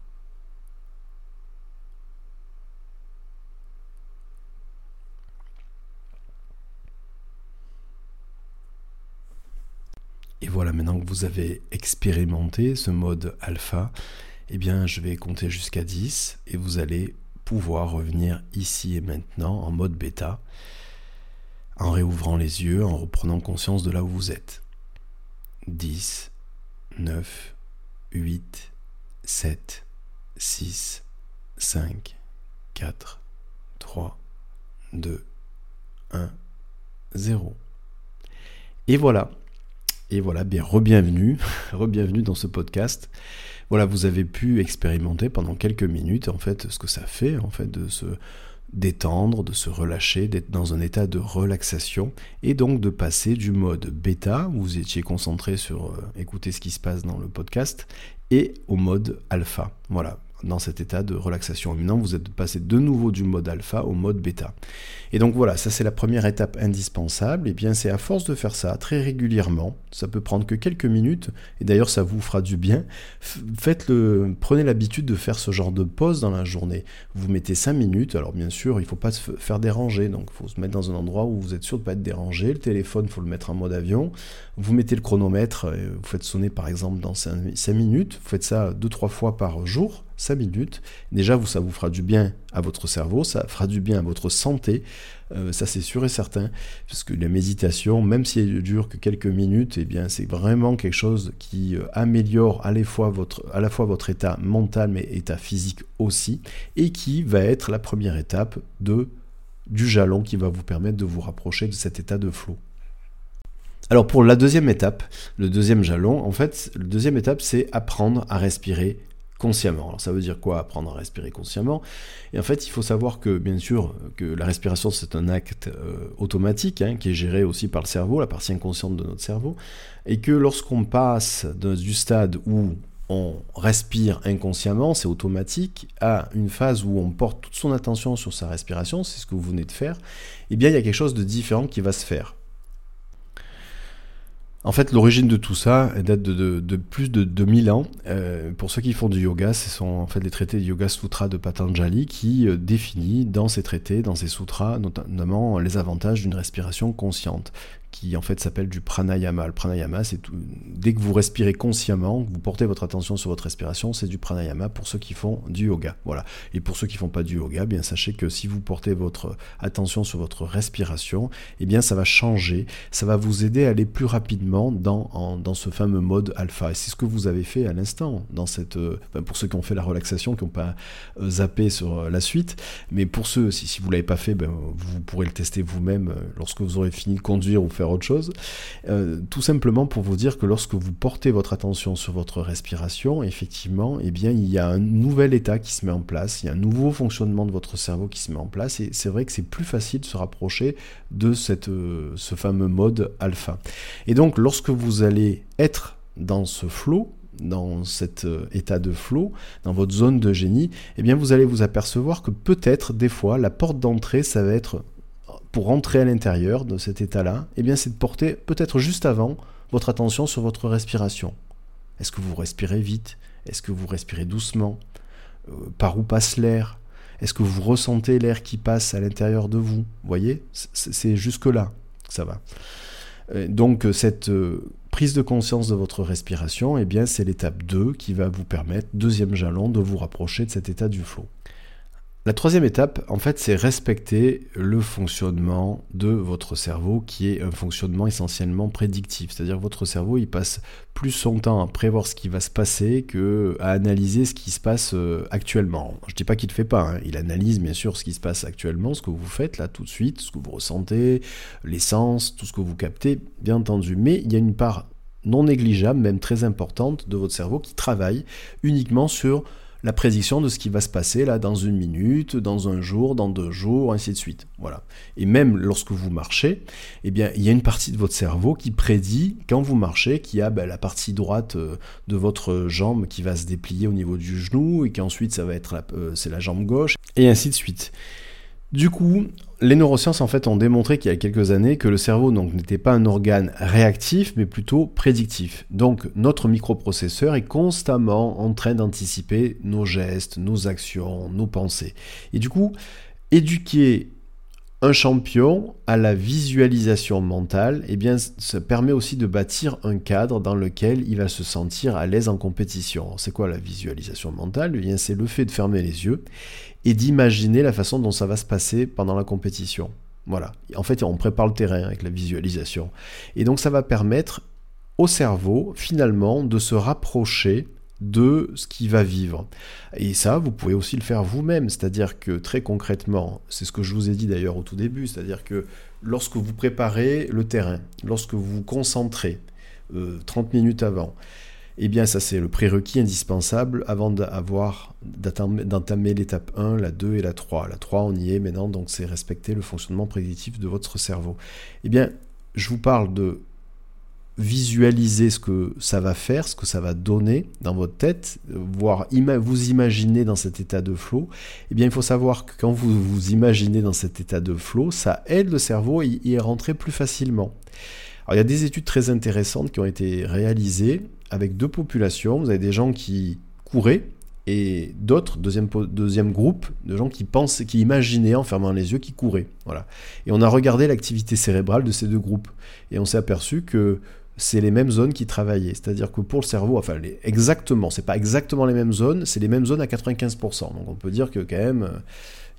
Et voilà, maintenant que vous avez expérimenté ce mode alpha, eh bien, je vais compter jusqu'à 10 et vous allez pouvoir revenir ici et maintenant en mode bêta en réouvrant les yeux, en reprenant conscience de là où vous êtes. 10, 9, 8, 7, 6, 5, 4, 3, 2, 1, 0. Et voilà. Et voilà, bien re-bienvenue, re-bienvenue dans ce podcast. Voilà, vous avez pu expérimenter pendant quelques minutes en fait ce que ça fait en fait de se détendre, de se relâcher, d'être dans un état de relaxation et donc de passer du mode bêta, où vous étiez concentré sur euh, écouter ce qui se passe dans le podcast, et au mode alpha. Voilà, dans cet état de relaxation. Maintenant, vous êtes passé de nouveau du mode alpha au mode bêta. Et donc voilà, ça c'est la première étape indispensable. Et bien c'est à force de faire ça très régulièrement, ça peut prendre que quelques minutes, et d'ailleurs ça vous fera du bien. Faites-le, prenez l'habitude de faire ce genre de pause dans la journée. Vous mettez 5 minutes, alors bien sûr, il ne faut pas se faire déranger, donc il faut se mettre dans un endroit où vous êtes sûr de ne pas être dérangé. Le téléphone, il faut le mettre en mode avion. Vous mettez le chronomètre, vous faites sonner par exemple dans 5 minutes. Vous faites ça 2-3 fois par jour 5 minutes. Déjà, ça vous fera du bien à votre cerveau, ça fera du bien à votre santé, euh, ça c'est sûr et certain, parce que la méditation, même si elle dure que quelques minutes, eh bien c'est vraiment quelque chose qui euh, améliore à la, fois votre, à la fois votre état mental, mais état physique aussi, et qui va être la première étape de, du jalon qui va vous permettre de vous rapprocher de cet état de flot. Alors pour la deuxième étape, le deuxième jalon, en fait, la deuxième étape, c'est apprendre à respirer consciemment. Alors ça veut dire quoi Apprendre à respirer consciemment? Et en fait, il faut savoir que bien sûr que la respiration c'est un acte euh, automatique hein, qui est géré aussi par le cerveau, la partie inconsciente de notre cerveau, et que lorsqu'on passe du stade où on respire inconsciemment, c'est automatique, à une phase où on porte toute son attention sur sa respiration, c'est ce que vous venez de faire, eh bien il y a quelque chose de différent qui va se faire. En fait, l'origine de tout ça date de, plus de 2000 ans. Euh, pour ceux qui font du yoga, ce sont en fait les traités de Yoga Sutra de Patanjali qui euh, définit dans ces traités, dans ces sutras, notamment les avantages d'une respiration consciente qui en fait s'appelle du pranayama. Le pranayama, c'est dès que vous respirez consciemment, vous portez votre attention sur votre respiration, c'est du pranayama pour ceux qui font du yoga. Voilà. Et pour ceux qui font pas du yoga, bien sachez que si vous portez votre attention sur votre respiration, eh bien ça va changer, ça va vous aider à aller plus rapidement dans, dans ce fameux mode alpha. Et c'est ce que vous avez fait à l'instant dans cette euh, pour ceux qui ont fait la relaxation, qui n'ont pas euh, zappé sur euh, la suite, mais pour ceux si, si vous l'avez pas fait, ben, vous pourrez le tester vous-même lorsque vous aurez fini de conduire ou faire autre chose. Euh, tout simplement pour vous dire que lorsque vous portez votre attention sur votre respiration, effectivement, eh bien, il y a un nouvel état qui se met en place, il y a un nouveau fonctionnement de votre cerveau qui se met en place, et c'est vrai que c'est plus facile de se rapprocher de cette, euh, ce fameux mode alpha. Et donc, lorsque vous allez être dans ce flow, dans cet euh, état de flow, dans votre zone de génie, eh bien vous allez vous apercevoir que peut-être des fois la porte d'entrée ça va être pour rentrer à l'intérieur de cet état-là, eh bien c'est de porter peut-être juste avant votre attention sur votre respiration. Est-ce que vous respirez vite? Est-ce que vous respirez doucement? Euh, Par où passe l'air? Est-ce que vous ressentez l'air qui passe à l'intérieur de vous? Vous voyez? C'est jusque-là que ça va. Euh, donc cette euh, prise de conscience de votre respiration, eh bien c'est l'étape 2 qui va vous permettre, deuxième jalon, de vous rapprocher de cet état du flot. La troisième étape, en fait, c'est respecter le fonctionnement de votre cerveau, qui est un fonctionnement essentiellement prédictif. C'est-à-dire que votre cerveau, il passe plus son temps à prévoir ce qui va se passer que à analyser ce qui se passe euh, actuellement. Je ne dis pas qu'il ne le fait pas, hein. il analyse bien sûr ce qui se passe actuellement, ce que vous faites là tout de suite, ce que vous ressentez, l'essence, tout ce que vous captez, bien entendu. Mais il y a une part non négligeable, même très importante, de votre cerveau qui travaille uniquement sur la prédiction de ce qui va se passer là dans une minute, dans un jour, dans deux jours, ainsi de suite. Voilà. Et même lorsque vous marchez, eh bien, il y a une partie de votre cerveau qui prédit quand vous marchez qu'il y a ben, la partie droite euh, de votre jambe qui va se déplier au niveau du genou et qu'ensuite ça va être euh, c'est la jambe gauche et ainsi de suite. Du coup, les neurosciences en fait ont démontré qu'il y a quelques années que le cerveau n'était pas un organe réactif mais plutôt prédictif. Donc notre microprocesseur est constamment en train d'anticiper nos gestes, nos actions, nos pensées. Et du coup, éduquer un champion à la visualisation mentale, eh bien, ça permet aussi de bâtir un cadre dans lequel il va se sentir à l'aise en compétition. C'est quoi la visualisation mentale? Eh c'est le fait de fermer les yeux et d'imaginer la façon dont ça va se passer pendant la compétition. Voilà. En fait, on prépare le terrain avec la visualisation. Et donc, ça va permettre au cerveau, finalement, de se rapprocher de ce qui va vivre. Et ça, vous pouvez aussi le faire vous-même, c'est-à-dire que très concrètement, c'est ce que je vous ai dit d'ailleurs au tout début, c'est-à-dire que lorsque vous préparez le terrain, lorsque vous vous concentrez 30 euh, minutes avant, eh bien, ça, c'est le prérequis indispensable avant d'entamer l'étape 1, la 2 et la 3. La 3, on y est maintenant, donc c'est respecter le fonctionnement prédictif de votre cerveau. Eh bien, je vous parle de visualiser ce que ça va faire, ce que ça va donner dans votre tête, voire vous imaginer dans cet état de flow, eh bien il faut savoir que quand vous vous imaginez dans cet état de flow, ça aide le cerveau à y rentrer plus facilement. Alors il y a des études très intéressantes qui ont été réalisées avec deux populations. Vous avez des gens qui couraient et d'autres, deuxième, groupe, de gens qui pensaient, qui imaginaient en fermant les yeux, qui couraient. Et on a regardé l'activité cérébrale de ces deux groupes. Et on s'est aperçu que c'est les mêmes zones qui travaillaient. C'est-à-dire que pour le cerveau, enfin les, exactement, c'est pas exactement les mêmes zones, c'est les mêmes zones à 95%. Donc on peut dire que quand même,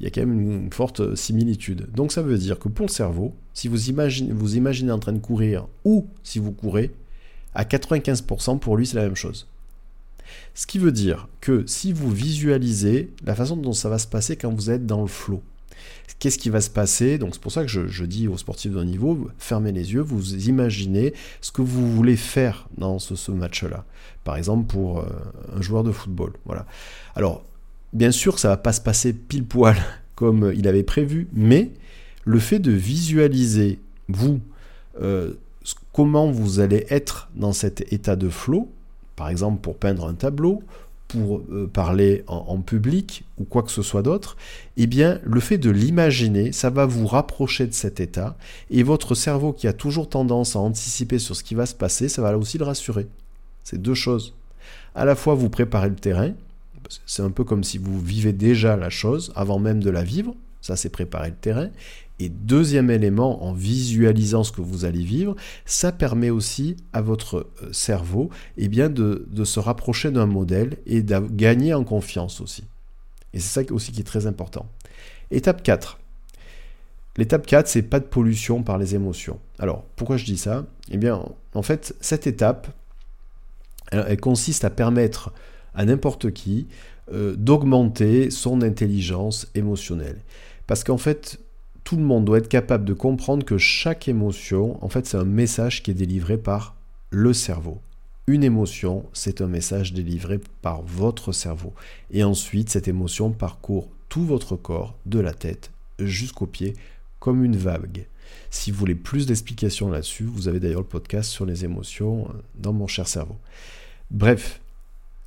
il y a quand même une forte similitude. Donc ça veut dire que pour le cerveau, si vous imaginez, vous imaginez en train de courir ou si vous courez, à 95% pour lui c'est la même chose. Ce qui veut dire que si vous visualisez la façon dont ça va se passer quand vous êtes dans le flow, qu'est-ce qui va se passer? Donc c'est pour ça que je, dis aux sportifs de haut niveau, fermez les yeux, vous imaginez ce que vous voulez faire dans ce, match-là. Par exemple pour euh, un joueur de football. Voilà. Alors, bien sûr, ça va pas se passer pile poil comme il avait prévu, mais le fait de visualiser, vous, euh, comment vous allez être dans cet état de flow, par exemple pour peindre un tableau, pour euh, parler en, public ou quoi que ce soit d'autre, eh bien, le fait de l'imaginer, ça va vous rapprocher de cet état, et votre cerveau qui a toujours tendance à anticiper sur ce qui va se passer, ça va aussi le rassurer. C'est deux choses. À la fois, vous préparez le terrain, c'est un peu comme si vous vivez déjà la chose avant même de la vivre, ça c'est préparer le terrain, et deuxième élément, en visualisant ce que vous allez vivre, ça permet aussi à votre euh, cerveau eh bien, de, se rapprocher d'un modèle et de gagner en confiance aussi. Et c'est ça aussi qui est très important. Étape 4. L'étape 4, c'est pas de pollution par les émotions. Alors, pourquoi je dis ça? Eh bien, en fait, cette étape, elle, consiste à permettre à n'importe qui euh, d'augmenter son intelligence émotionnelle. Parce qu'en fait, tout le monde doit être capable de comprendre que chaque émotion, en fait, c'est un message qui est délivré par le cerveau. Une émotion, c'est un message délivré par votre cerveau. Et ensuite, cette émotion parcourt tout votre corps, de la tête jusqu'aux pieds, comme une vague. Si vous voulez plus d'explications là-dessus, vous avez d'ailleurs le podcast sur les émotions euh, dans mon cher cerveau. Bref,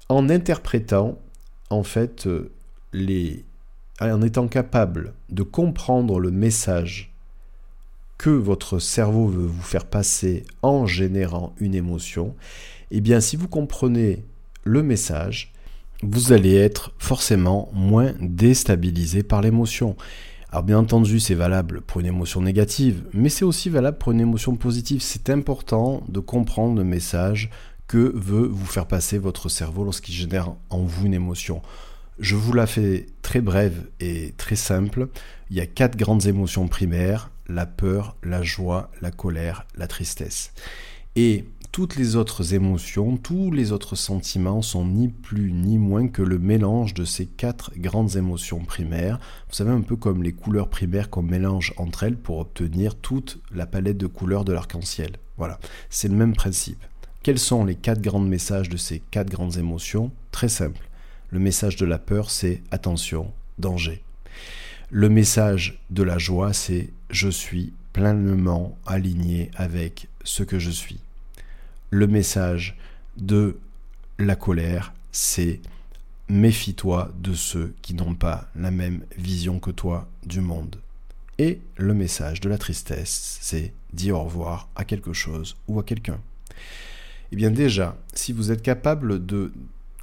en interprétant en fait euh, les en étant capable de comprendre le message que votre cerveau veut vous faire passer en générant une émotion, eh bien si vous comprenez le message, vous allez être forcément moins déstabilisé par l'émotion. Alors bien entendu, c'est valable pour une émotion négative, mais c'est aussi valable pour une émotion positive. C'est important de comprendre le message que veut vous faire passer votre cerveau lorsqu'il génère en vous une émotion. Je vous la fais très brève et très simple. Il y a quatre grandes émotions primaires, la peur, la joie, la colère, la tristesse. Et toutes les autres émotions, tous les autres sentiments sont ni plus ni moins que le mélange de ces quatre grandes émotions primaires. Vous savez, un peu comme les couleurs primaires qu'on mélange entre elles pour obtenir toute la palette de couleurs de l'arc-en-ciel. Voilà, c'est le même principe. Quels sont les quatre grands messages de ces quatre grandes émotions Très simple. Le message de la peur, c'est attention, danger. Le message de la joie, c'est je suis pleinement aligné avec ce que je suis. Le message de la colère, c'est méfie-toi de ceux qui n'ont pas la même vision que toi du monde. Et le message de la tristesse, c'est dis au revoir à quelque chose ou à quelqu'un. Eh bien déjà, si vous êtes capable de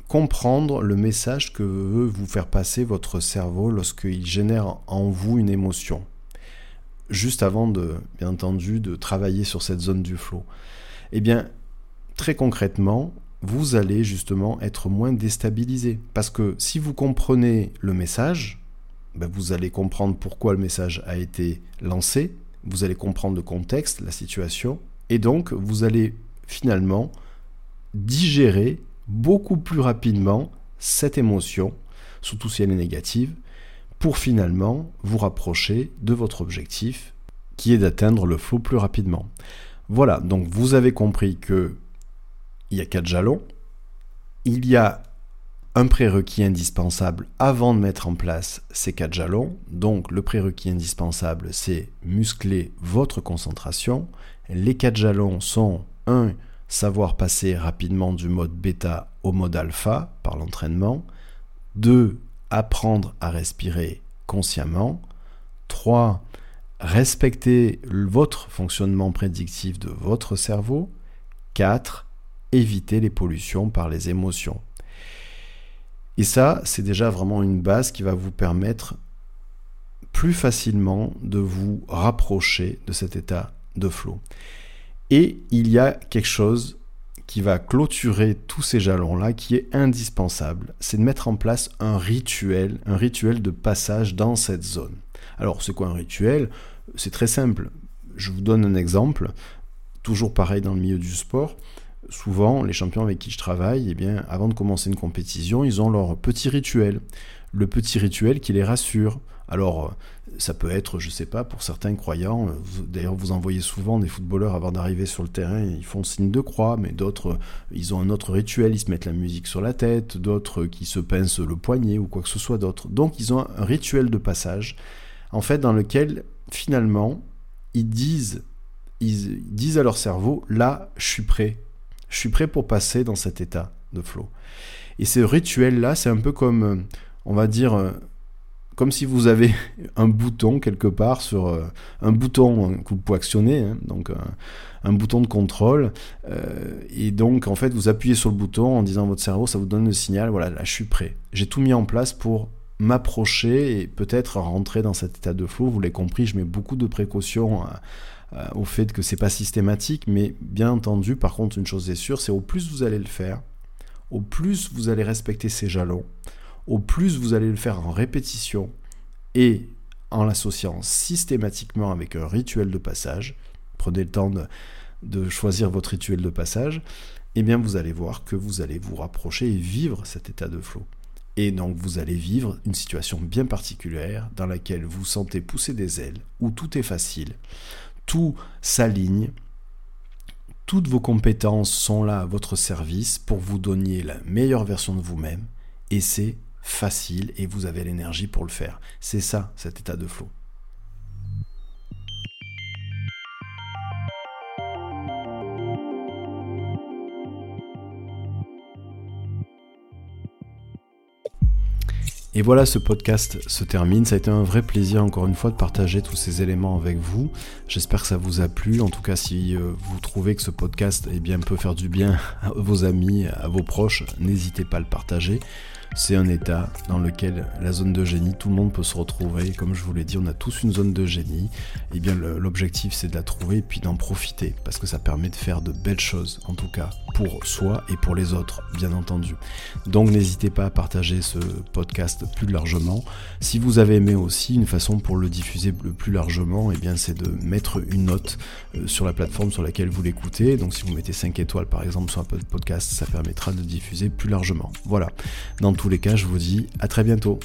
comprendre le message que veut vous faire passer votre cerveau lorsqu'il génère en vous une émotion. Juste avant de, bien entendu, de travailler sur cette zone du flow. Eh bien, très concrètement, vous allez justement être moins déstabilisé. Parce que si vous comprenez le message, ben vous allez comprendre pourquoi le message a été lancé, vous allez comprendre le contexte, la situation, et donc vous allez finalement digérer beaucoup plus rapidement cette émotion, surtout si elle est négative, pour finalement vous rapprocher de votre objectif qui est d'atteindre le flow plus rapidement. Voilà, donc vous avez compris que il y a quatre jalons, il y a un prérequis indispensable avant de mettre en place ces quatre jalons. Donc le prérequis indispensable, c'est muscler votre concentration. Les quatre jalons sont 1 savoir passer rapidement du mode bêta au mode alpha par l'entraînement. 2. Apprendre à respirer consciemment. 3. Respecter votre fonctionnement prédictif de votre cerveau. 4. Éviter les pollutions par les émotions. Et ça, c'est déjà vraiment une base qui va vous permettre plus facilement de vous rapprocher de cet état de flow. Et il y a quelque chose qui va clôturer tous ces jalons-là, qui est indispensable, c'est de mettre en place un rituel, un rituel de passage dans cette zone. Alors, c'est quoi un rituel? C'est très simple. Je vous donne un exemple, toujours pareil dans le milieu du sport. Souvent, les champions avec qui je travaille, eh bien, avant de commencer une compétition, ils ont leur petit rituel. Le petit rituel qui les rassure. Alors, ça peut être, je sais pas, pour certains croyants, d'ailleurs vous en voyez souvent des footballeurs avant d'arriver sur le terrain, ils font signe de croix, mais d'autres, ils ont un autre rituel, ils se mettent la musique sur la tête, d'autres qui se pincent le poignet ou quoi que ce soit d'autre. Donc ils ont un rituel de passage, en fait, dans lequel finalement, ils disent, ils disent à leur cerveau, là, je suis prêt, je suis prêt pour passer dans cet état de flow. Et ce rituel-là, c'est un peu comme, euh, on va dire, euh, comme si vous avez un bouton quelque part sur euh, un bouton que vous pouvez actionner, hein, donc un, bouton de contrôle, et donc en fait vous appuyez sur le bouton en disant à votre cerveau, ça vous donne le signal, voilà, là je suis prêt. J'ai tout mis en place pour m'approcher et peut-être rentrer dans cet état de flow. Vous l'avez compris, je mets beaucoup de précautions au fait que c'est pas systématique, mais bien entendu, par contre, une chose est sûre, c'est au plus vous allez le faire, au plus vous allez respecter ces jalons, au plus vous allez le faire en répétition et en l'associant systématiquement avec un rituel de passage, prenez le temps de, choisir votre rituel de passage, et eh bien vous allez voir que vous allez vous rapprocher et vivre cet état de flow. Et donc vous allez vivre une situation bien particulière dans laquelle vous sentez pousser des ailes, où tout est facile, tout s'aligne, toutes vos compétences sont là à votre service pour vous donner la meilleure version de vous-même et c'est facile et vous avez l'énergie pour le faire. C'est ça cet état de flow. Et voilà, ce podcast se termine. Ça a été un vrai plaisir, encore une fois, de partager tous ces éléments avec vous. J'espère que ça vous a plu. En tout cas, si euh, vous trouvez que ce podcast eh bien, peut faire du bien à vos amis, à vos proches, n'hésitez pas à le partager c'est un état dans lequel la zone de génie, tout le monde peut se retrouver. Comme je vous l'ai dit, on a tous une zone de génie. Et eh bien l'objectif c'est de la trouver et puis d'en profiter parce que ça permet de faire de belles choses, en tout cas pour soi et pour les autres, bien entendu. Donc n'hésitez pas à partager ce plus largement. Si vous avez aimé aussi, une façon pour le diffuser le plus largement, eh bien c'est de mettre une note euh, sur la plateforme sur laquelle vous l'écoutez. Donc si vous mettez 5 étoiles par exemple sur un podcast, ça permettra de diffuser plus largement. Voilà. Dans tous les cas, je vous dis à très bientôt.